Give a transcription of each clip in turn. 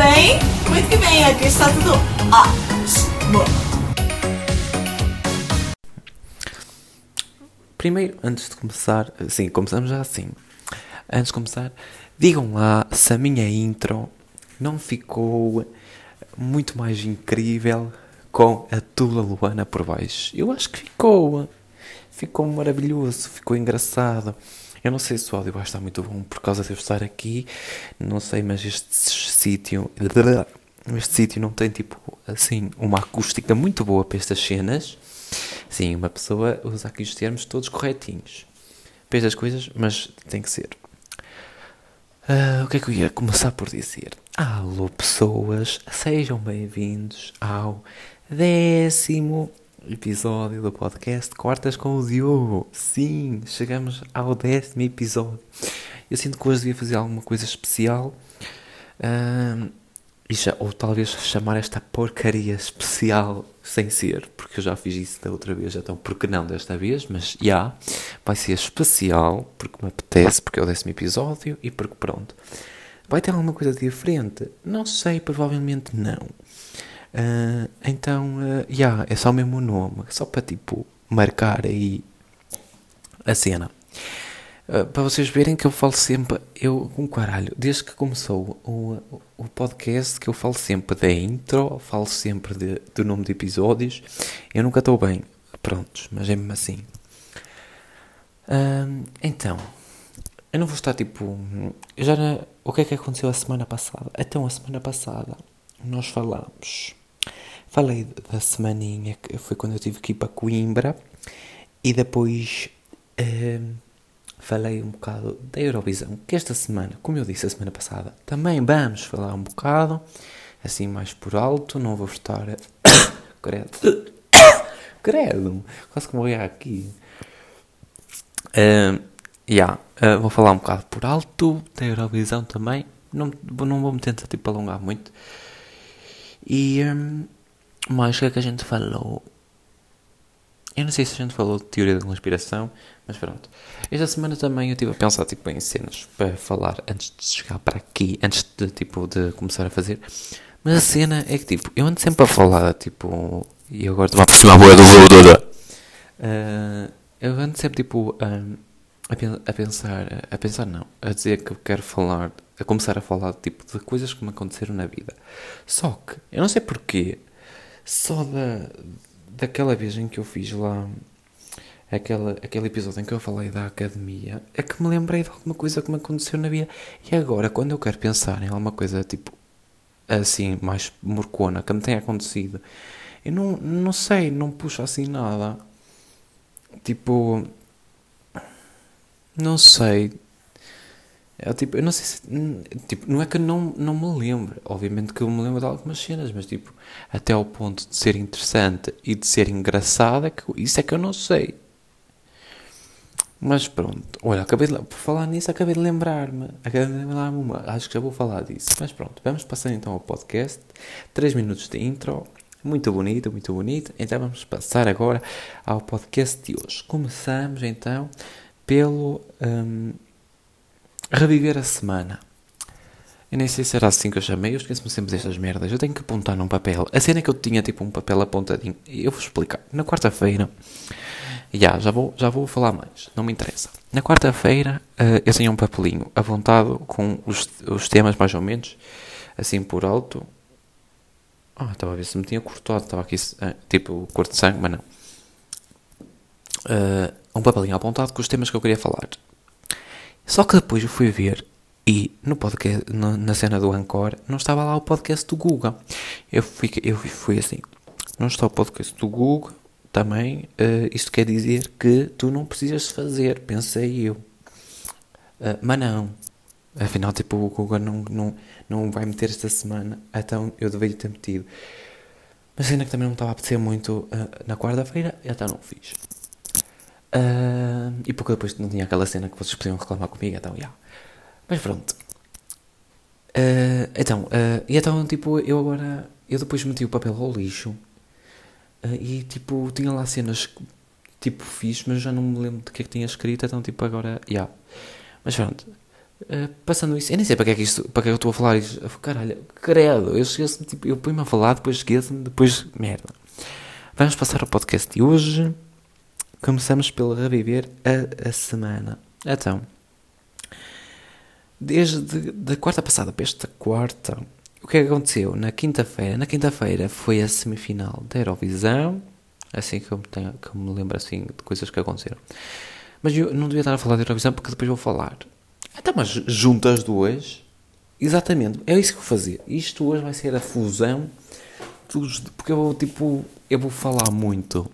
bem? Muito que bem, aqui está tudo ótimo. Primeiro, antes de começar, sim, começamos já assim. Antes de começar, digam lá se a minha intro não ficou muito mais incrível com a Tula Luana por baixo. Eu acho que ficou. Ficou maravilhoso, ficou engraçado. Eu não sei se o áudio vai estar muito bom por causa de eu estar aqui. Não sei, mas este sítio. Este sítio não tem tipo assim uma acústica muito boa para estas cenas. Sim, uma pessoa usa aqui os termos todos corretinhos. Para estas coisas, mas tem que ser. Uh, o que é que eu ia começar por dizer? Alô, pessoas, sejam bem-vindos ao décimo episódio do podcast Quartas com o Diogo. Sim, chegamos ao décimo episódio. Eu sinto que hoje devia fazer alguma coisa especial. Uh, ou talvez chamar esta porcaria especial sem ser, porque eu já fiz isso da outra vez, então por que não desta vez? Mas já, yeah, vai ser especial, porque me apetece, porque é o décimo episódio e porque pronto. Vai ter alguma coisa diferente? Não sei, provavelmente não. Uh, então, uh, yeah, é só o mesmo nome, só para tipo marcar aí a cena. Uh, para vocês verem que eu falo sempre, eu um caralho, desde que começou o, o, podcast, que eu falo sempre da intro, falo sempre de, do nome de episódios, eu nunca estou bem, prontos, mas é mesmo assim. Uh, então, eu não vou estar tipo. Já o que é que aconteceu a semana passada? Então, a semana passada nós falámos Falei da semaninha que foi quando eu tive que ir para Coimbra e depois uh, falei um bocado da Eurovisão, que esta semana, como eu disse a semana passada, também vamos falar um bocado, assim mais por alto, não vou estar. Credo. Credo, quase que morri aqui. Uh, yeah, uh, vou falar um bocado por alto da Eurovisão também. Não, não vou me tentar tipo, alongar muito. E. Um, mas o que é que a gente falou? Eu não sei se a gente falou de teoria da conspiração, mas pronto. Esta semana também eu estive a pensar tipo, em cenas para falar antes de chegar para aqui, antes de, tipo, de começar a fazer. Mas a cena é que tipo, eu ando sempre a falar, tipo, e agora estou a aproximar a boa do uh, Eu ando sempre tipo a, a, pensar, a pensar não, a dizer que eu quero falar, a começar a falar tipo de coisas que me aconteceram na vida. Só que eu não sei porquê só da, daquela vez em que eu fiz lá aquela, aquele episódio em que eu falei da academia é que me lembrei de alguma coisa que me aconteceu na vida. E agora, quando eu quero pensar em alguma coisa tipo assim, mais morcona que me tenha acontecido, eu não, não sei, não puxo assim nada. Tipo, não sei. É, tipo, eu não sei se. Tipo, não é que eu não, não me lembro. Obviamente que eu me lembro de algumas cenas, mas tipo, até ao ponto de ser interessante e de ser engraçada, que isso é que eu não sei. Mas pronto, olha, acabei de, por falar nisso, acabei de lembrar-me. Acabei de lembrar-me uma. Acho que já vou falar disso. Mas pronto, vamos passar então ao podcast. 3 minutos de intro. Muito bonito, muito bonito. Então vamos passar agora ao podcast de hoje. Começamos então pelo. Um, Reviver a semana. Eu nem sei se era assim que eu chamei, eu esqueço-me sempre destas merdas. Eu tenho que apontar num papel. A cena é que eu tinha tipo um papel apontadinho. Eu vou explicar. Na quarta-feira. Já, já vou, já vou falar mais. Não me interessa. Na quarta-feira uh, eu tinha um papelinho apontado com os, os temas mais ou menos. Assim por alto. Ah, estava a ver se me tinha cortado. Estava aqui uh, tipo cor de sangue, mas não. Uh, um papelinho apontado com os temas que eu queria falar. Só que depois eu fui ver e no podcast, no, na cena do Anchor não estava lá o podcast do Google. Eu fui, eu fui assim, não está o podcast do Google, também uh, isto quer dizer que tu não precisas fazer, pensei eu. Uh, mas não. Afinal, tipo, o Google não, não, não vai meter esta semana, então eu deveria ter metido. Mas ainda que também não estava a apetecer muito uh, na quarta-feira, então não fiz. Uh, e pouco depois não tinha aquela cena que vocês podiam reclamar comigo, então, yeah. Mas pronto. Uh, então, uh, e então, tipo, eu agora. Eu depois meti o papel ao lixo. e, tipo, tinha lá cenas tipo, fiz, mas já não me lembro de que é que tinha escrito, então, tipo, agora. Yeah. Mas pronto. Passando isso, eu nem sei para que é que, isto, para que, é que eu estou a falar isto. Caralho, credo, eu esqueço tipo, eu ponho-me a falar, depois esqueço-me, depois merda. Vamos passar ao podcast de hoje. Começamos pelo reviver a, a semana. Então, desde a quarta passada para esta quarta, o que é que aconteceu? Na quinta-feira, na quinta-feira foi a semifinal da Eurovisão, assim que eu, me tenho, que eu me lembro assim de coisas que aconteceram. Mas eu não devia estar a falar da Eurovisão porque depois vou falar. Então, mas junto as duas, exatamente, é isso que vou fazer. Isto hoje vai ser a fusão dos, porque eu vou tipo, eu vou falar muito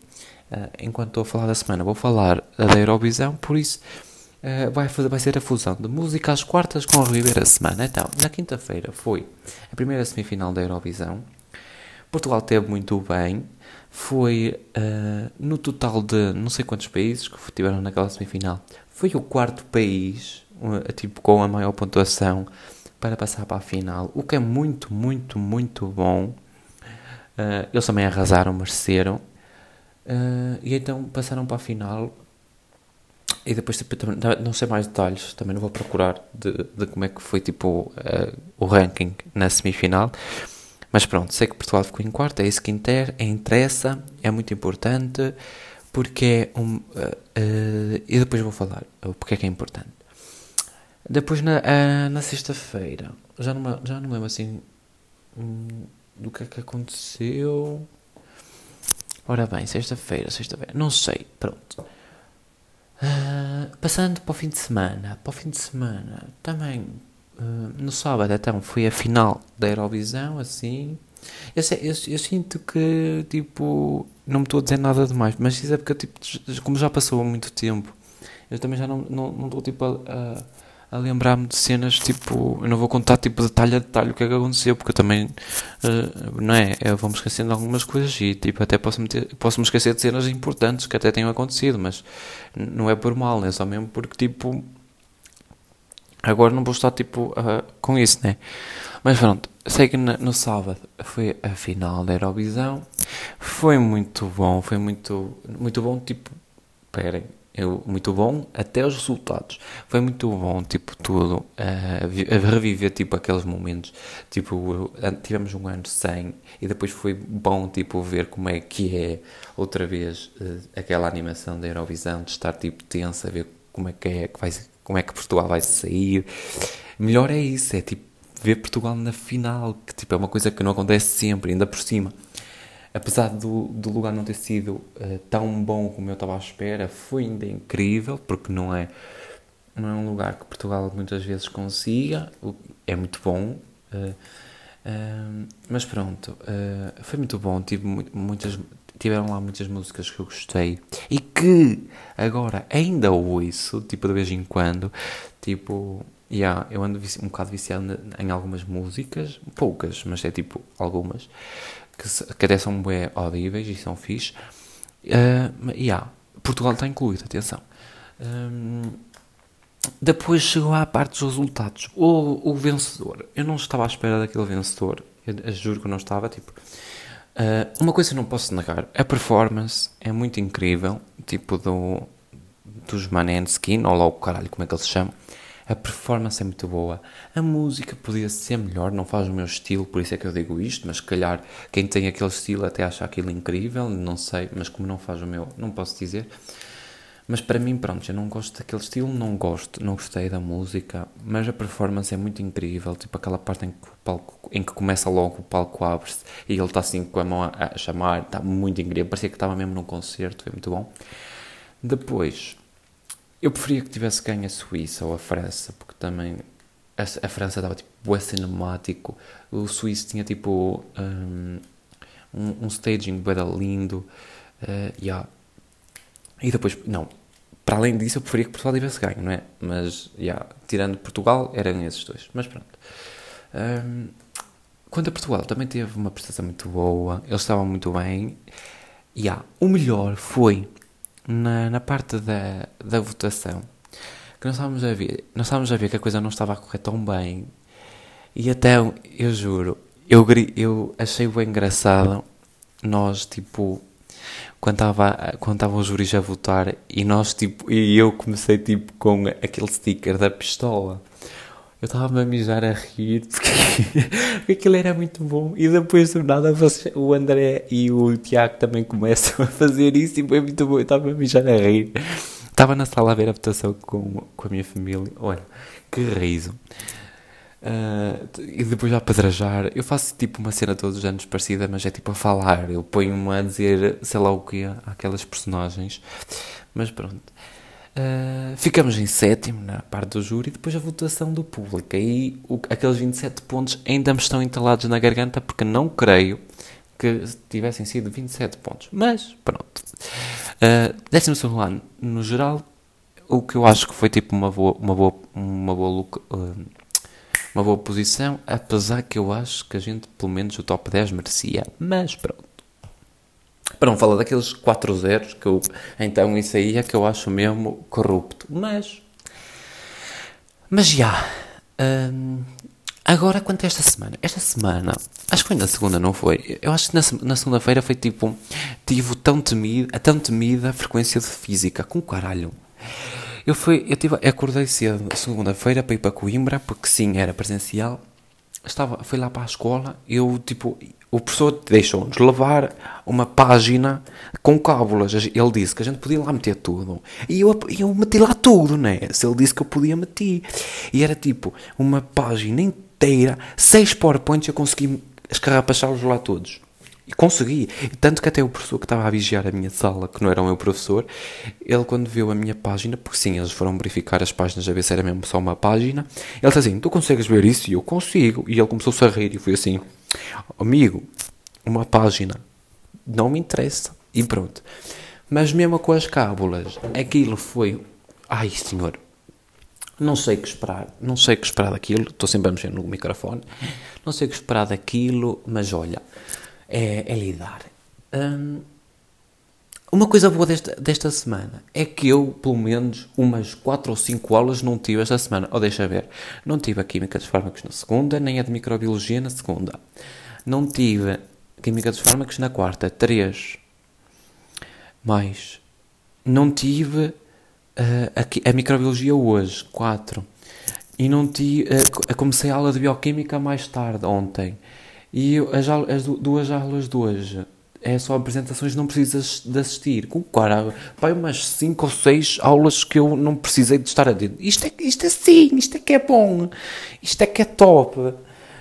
uh, enquanto estou a falar da semana, vou falar da Eurovisão, por isso uh, vai, fazer, vai ser a fusão de música às quartas com a semana. Então, na quinta-feira foi a primeira semifinal da Eurovisão. Portugal teve muito bem. Foi uh, no total de não sei quantos países que tiveram naquela semifinal. Foi o quarto país tipo, com a maior pontuação para passar para a final, o que é muito, muito, muito bom. Eles também arrasaram, mereceram. Uh, e então passaram para a final. E depois, tipo, também, não sei mais detalhes, também não vou procurar de, de como é que foi tipo, uh, o ranking na semifinal. Mas pronto, sei que Portugal ficou em quarto, é isso que inter, é interessa, é muito importante, porque é um. e depois vou falar porque é que é importante. Depois na, uh, na sexta-feira, já já não lembro assim hum, do que é que aconteceu. Ora bem, sexta-feira, sexta-feira, não sei, pronto. Uh, passando para o fim de semana, para o fim de semana, também uh, no sábado então foi a final da Eurovisão, assim. Eu, sei, eu, eu, sinto que tipo não me estou a dizer nada demais, mas isso é porque tipo, como já passou muito tempo, eu também já não estou não, não tipo a, a a lembrar-me de cenas tipo. Eu não vou contar tipo detalhe a detalhe o que é que aconteceu, porque eu também. Uh, não é? Eu vou-me esquecendo de algumas coisas e tipo, até posso me, ter, posso esquecer de cenas importantes que até tenham acontecido, mas não é por mal, é só mesmo porque tipo. Agora não vou estar tipo uh, com isso, né? Mas pronto, sei que no, no sábado foi a final da Eurovisão. Foi muito bom, foi muito, muito bom. Tipo, esperem, eu, muito bom, até os resultados. Foi muito bom, tipo, tudo, uh, a reviver, tipo, aqueles momentos. Tipo, tivemos um ano sem e depois foi bom, tipo, ver como é que é outra vez uh, aquela animação da Eurovisão, de estar, tipo, tensa, ver como é que é, que vai, como é que Portugal vai sair. Melhor é isso, é, tipo, ver Portugal na final, que, tipo, é uma coisa que não acontece sempre, ainda por cima apesar do, do lugar não ter sido uh, tão bom como eu estava à espera, foi ainda incrível, porque não é, não é um lugar que Portugal muitas vezes consiga, é muito bom. Uh, uh, mas pronto, foi muito bom. Tive muitas, tiveram lá muitas músicas que eu gostei e que agora ainda ouço, tipo de vez em quando. Tipo, yeah, eu ando um bocado viciado em algumas músicas, poucas, mas é tipo algumas que, que até são bem audíveis e são fixe. Uh, e yeah, Portugal está incluído, atenção. Um, depois chegou à parte dos resultados. O, o vencedor. Eu não estava à espera daquele vencedor. Eu, eu juro que não estava. Tipo, uh, uma coisa eu não posso negar: a performance é muito incrível. Tipo, do, dos Maneskin, ou lá o caralho, como é que ele se chama a performance é muito boa, a música podia ser melhor, não faz o meu estilo, por isso é que eu digo isto, mas se calhar quem tem aquele estilo até acha aquilo incrível, não sei, mas como não faz o meu, não posso dizer. Mas para mim, pronto, eu não gosto daquele estilo, não gosto, não gostei da música, mas a performance é muito incrível, tipo aquela parte em que, o palco, em que começa logo, o palco abre-se e ele está assim com a mão a, a chamar, está muito incrível, parecia que estava mesmo num concerto, foi muito bom. Depois, eu preferia que tivesse ganho a Suíça ou a França, porque também a, a França dava tipo bué cinemático, o Suíço tinha tipo um, um, staging bué lindo, uh, yeah. e depois, não, para além disso eu preferia que Portugal tivesse ganho, não é? Mas, yeah, tirando Portugal, eram esses dois, mas pronto. Um, quanto a Portugal, também teve uma prestação muito boa, eles estavam muito bem, yeah, o melhor foi na, na parte da, da votação, que nós estávamos a ver, nós estávamos a ver que a coisa não estava a correr tão bem, e até, eu juro, eu, eu achei bem engraçado nós, tipo, quando estava quando estavam os juris a votar e nós tipo e eu comecei tipo com aquele sticker da pistola eu estava a mijar a rir porque, porque aquilo era muito bom e depois do nada o André e o Tiago também começam a fazer isso e foi muito bom eu estava a mijar a rir estava na sala a ver a votação com, com a minha família olha que riso Uh, e depois a apedrejar. Eu faço tipo uma cena todos os anos parecida, mas é tipo a falar. Eu ponho-me a dizer sei lá o que àquelas personagens. Mas pronto. Uh, ficamos em sétimo na parte do júri depois a votação do público. Aí o, aqueles 27 pontos ainda me estão entalados na garganta porque não creio que tivessem sido 27 pontos. Mas pronto. Uh, décimo segundo ano, no geral, o que eu acho que foi tipo uma boa, uma boa, uma boa uh, uma boa posição, apesar que eu acho que a gente, pelo menos, o top 10 merecia. Mas pronto. Para não falar daqueles 4 zeros, que eu, então isso aí é que eu acho mesmo corrupto. Mas. Mas já. Hum, agora, quanto a esta semana? Esta semana, acho que foi na segunda, não foi? Eu acho que na, na segunda-feira foi tipo. Tive tão temida, a tão temida frequência de física. Com caralho. Eu fui, eu tive, acordei cedo segunda-feira para ir para Coimbra, porque sim, era presencial. Estava, fui lá para a escola, eu tipo, o professor deixou-nos levar uma página com cábulas. Ele disse que a gente podia lá meter tudo. E eu, eu meti lá tudo, né? Se ele disse que eu podia, meter. E era tipo uma página inteira, seis PowerPoints, eu consegui escarrapachá-los lá todos. E consegui. Tanto que até o professor que estava a vigiar a minha sala, que não era o meu professor, ele quando viu a minha página, porque sim, eles foram verificar as páginas a ver se era mesmo só uma página, ele disse assim, tu consegues ver isso? E eu consigo. E ele começou a rir e foi assim, amigo, uma página, não me interessa. E pronto. Mas mesmo com as cábulas, aquilo foi, ai senhor, não sei o que esperar, não sei o que esperar daquilo, estou sempre a mexer no microfone, não sei o que esperar daquilo, mas olha, é, é lidar. Hum, uma coisa boa desta, desta semana é que eu, pelo menos, umas 4 ou 5 aulas não tive esta semana. Ou deixa ver, não tive a Química dos Fármacos na segunda, nem a de Microbiologia na segunda. Não tive Química dos Fármacos na quarta, 3. Mais. Não tive uh, a, a, Microbiologia hoje, 4. E não tive. Uh, comecei a aula de Bioquímica mais tarde, ontem. E as, as duas aulas de hoje é só apresentações, não precisas de assistir. Com cara, pai, umas 5 ou 6 aulas que eu não precisei de estar a dizer. Isto é, isto é sim, isto é que é bom, isto é que é top.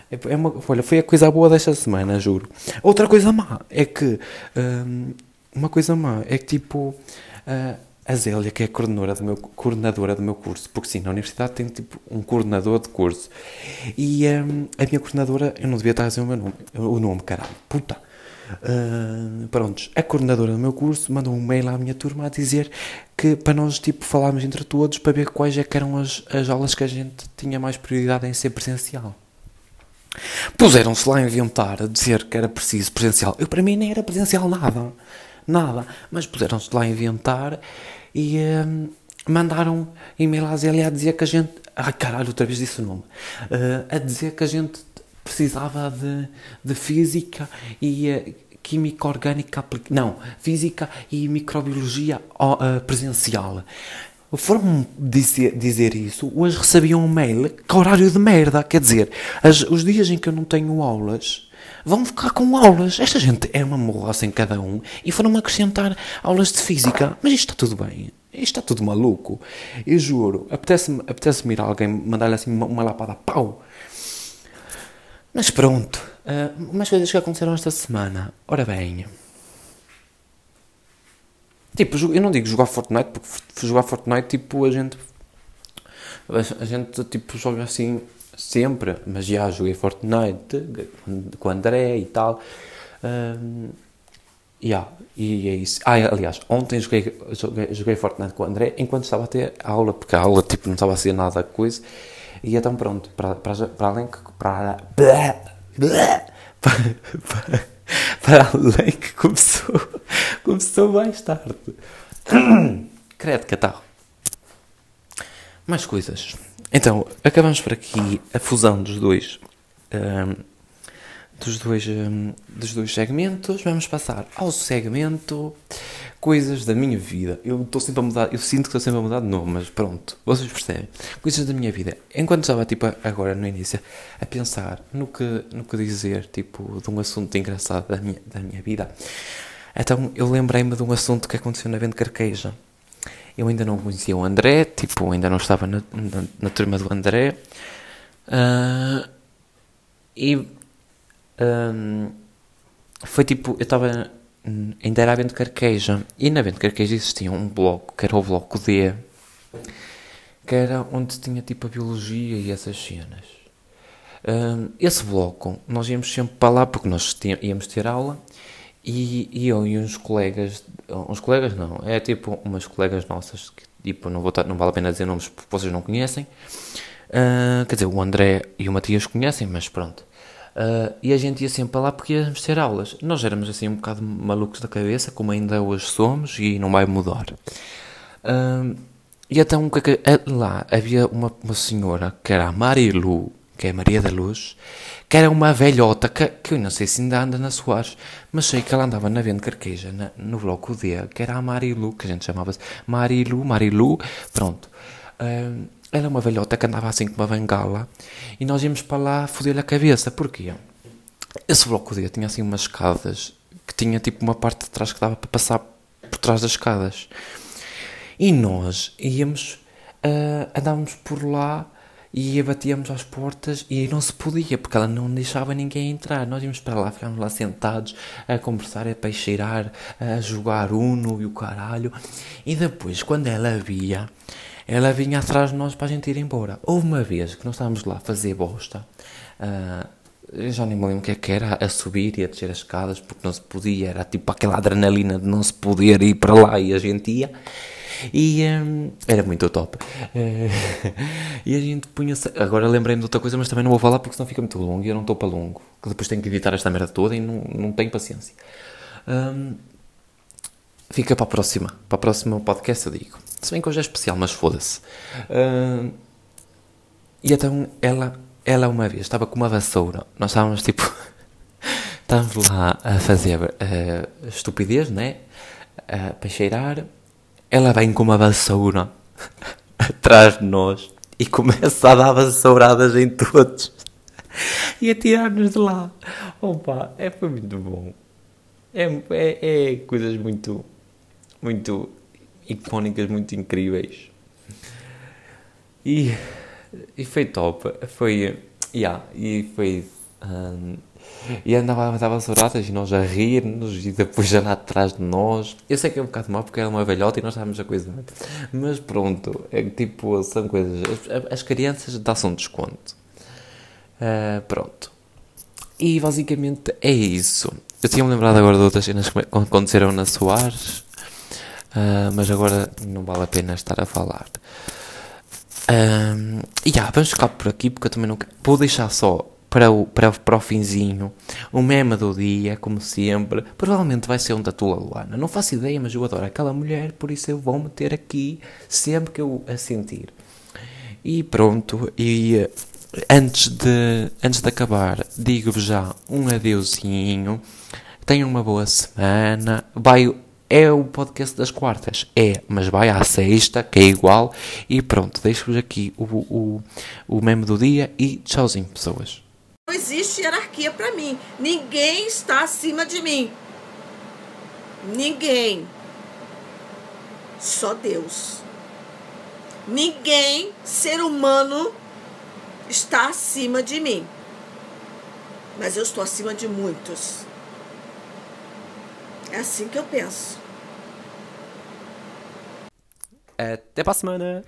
É, é uma, olha, foi a coisa boa desta semana, juro. Outra coisa má é que. Hum, uma coisa má é que tipo. Uh, a Zélia, que é coordenadora do, meu, coordenadora do meu curso, porque sim, na universidade tem tipo um coordenador de curso. E um, a minha coordenadora, eu não devia estar a dizer o meu nome, o nome, caralho, puta. Uh, prontos, a coordenadora do meu curso mandou um mail à minha turma a dizer que para nós tipo falarmos entre todos para ver quais é que eram as, as aulas que a gente tinha mais prioridade em ser presencial. Puseram-se lá a inventar, a dizer que era preciso presencial. Eu para mim nem era presencial nada nada. Mas puseram-se lá a inventar e um, mandaram e-mail à Zélia a dizer que a gente. Ai caralho, outra vez disse o nome. Uh, a dizer que a gente precisava de, de física e uh, química orgânica. Não, física e microbiologia uh, presencial. Foram dizer, dizer isso, hoje recebiam um mail que horário de merda. Quer dizer, as, os dias em que eu não tenho aulas vão ficar com aulas. Esta gente é uma morroça em cada um e foram acrescentar aulas de física. Mas isto está tudo bem. Isto está tudo maluco. Eu juro. Apetece-me apetece ir alguém mandar-lhe assim uma, uma lapada. Pau! Mas pronto. Uh, umas coisas que aconteceram esta semana. Ora bem. Tipo, eu não digo jogar Fortnite, porque jogar Fortnite, tipo, a gente. A gente, tipo, joga assim sempre, mas já joguei Fortnite com o André e tal. Um, yeah, e é isso. Ah, aliás, ontem joguei, joguei, joguei, Fortnite com o André enquanto estava a ter aula, porque a aula tipo, não estava a ser nada coisa. E então pronto, para, para, para além que. Para, para, para, para além que começou, começou mais tarde. Credo, catarro. Mais coisas. Então, acabamos por aqui a fusão dos dois, um, dos dois, hum, dos dois segmentos, vamos passar ao segmento coisas da minha vida. Eu estou sempre a mudar, eu sinto que estou sempre a mudar de nome, mas pronto, vocês percebem. Coisas da minha vida. Enquanto estava, tipo, agora no início, a pensar no que, no que dizer, tipo, de um assunto engraçado da minha, da minha vida, então eu lembrei-me de um assunto que aconteceu na Venda Carqueja. Eu ainda não conhecia o André, tipo, ainda não estava na, na, na turma do André. Uh, e um, foi tipo, eu estava ainda era a Vento Carqueja. E na Vento Carqueja existia um bloco que era o bloco D que era onde tinha tipo a biologia e essas cenas. Um, esse bloco nós íamos sempre para lá porque nós íamos ter aula e, e, eu e uns colegas uns colegas não, é tipo umas colegas nossas que tipo, não, vou não vale a pena dizer nomes porque vocês não conhecem uh, quer dizer, o André e o Matias conhecem, mas pronto Uh, e a gente ia sempre para lá porque íamos ter aulas. Nós éramos assim um bocado malucos da cabeça, como ainda hoje somos, e não vai mudar. Uh, e então lá havia uma, uma senhora que era a Marilu, que é Maria da Luz, que era uma velhota que, que eu não sei se ainda anda na Soares, mas sei que ela andava na Venda Carqueja, na, no bloco D, que era a Marilu, que a gente chamava-se Marilu, Marilu, pronto. Uh, era uma velhota que andava assim com uma bengala e nós íamos para lá foder-lhe a cabeça. Porquê? Esse bloco D tinha assim umas escadas que tinha tipo uma parte de trás que dava para passar por trás das escadas. E nós íamos, uh, andávamos por lá e batíamos às portas e não se podia, porque ela não deixava ninguém entrar. Nós íamos para lá, ficámos lá sentados a conversar, a peixeirar, a jogar Uno e o caralho. E depois, quando ela via, ela vinha atrás de nós para a gente ir embora. Houve uma vez que nós estávamos lá a fazer bosta, uh, já nem me lembro o que é que era, a subir e a descer as escadas, porque não se podia, era tipo aquela adrenalina de não se poder ir para lá e a gente ia. E um, era muito top. Uh, e a gente punha-se. Agora lembrei-me de outra coisa, mas também não vou falar porque senão fica muito longo e eu não estou para longo. Que depois tenho que editar esta merda toda e não, não tenho paciência. Um, fica para a próxima. Para o próximo podcast eu digo. Se bem que hoje é especial, mas foda-se. Uh, e então ela, ela uma vez estava com uma vassoura. Nós estávamos tipo. estávamos lá a fazer uh, estupidez, né? Uh, para cheirar. Ela vem com uma vassoura atrás de nós e começa a dar vassouradas em todos e a tirar-nos de lá. Opa, é, foi muito bom. É, é, é coisas muito, muito icónicas muito incríveis. E, e foi top. Foi. Yeah, e foi. Um, e andava, andava saudades e nós a rir-nos e depois já lá atrás de nós. Eu sei que é um bocado mal porque era uma velhota e nós estávamos a coisa. Mas pronto, é tipo, são coisas. As, as crianças dão-se um desconto. Uh, pronto. E basicamente é isso. Eu tinha-me lembrado agora de outras cenas que aconteceram na Soares Uh, mas agora não vale a pena estar a falar. Um, e yeah, vamos ficar por aqui porque eu também não quero. Vou deixar só para o, para, para o finzinho o meme do dia, como sempre. Provavelmente vai ser um da Tula Luana. Não faço ideia, mas eu adoro aquela mulher, por isso eu vou meter aqui sempre que eu a sentir. E pronto, e antes de, antes de acabar, digo-vos já um adeusinho. Tenham uma boa semana. Vai é o podcast das quartas. É, mas vai à sexta, que é igual. E pronto, deixo-vos aqui o, o, o meme do dia e tchauzinho, pessoas. Não existe hierarquia para mim. Ninguém está acima de mim. Ninguém. Só Deus. Ninguém, ser humano, está acima de mim. Mas eu estou acima de muitos. É assim que eu penso. Até pra semana!